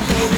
I know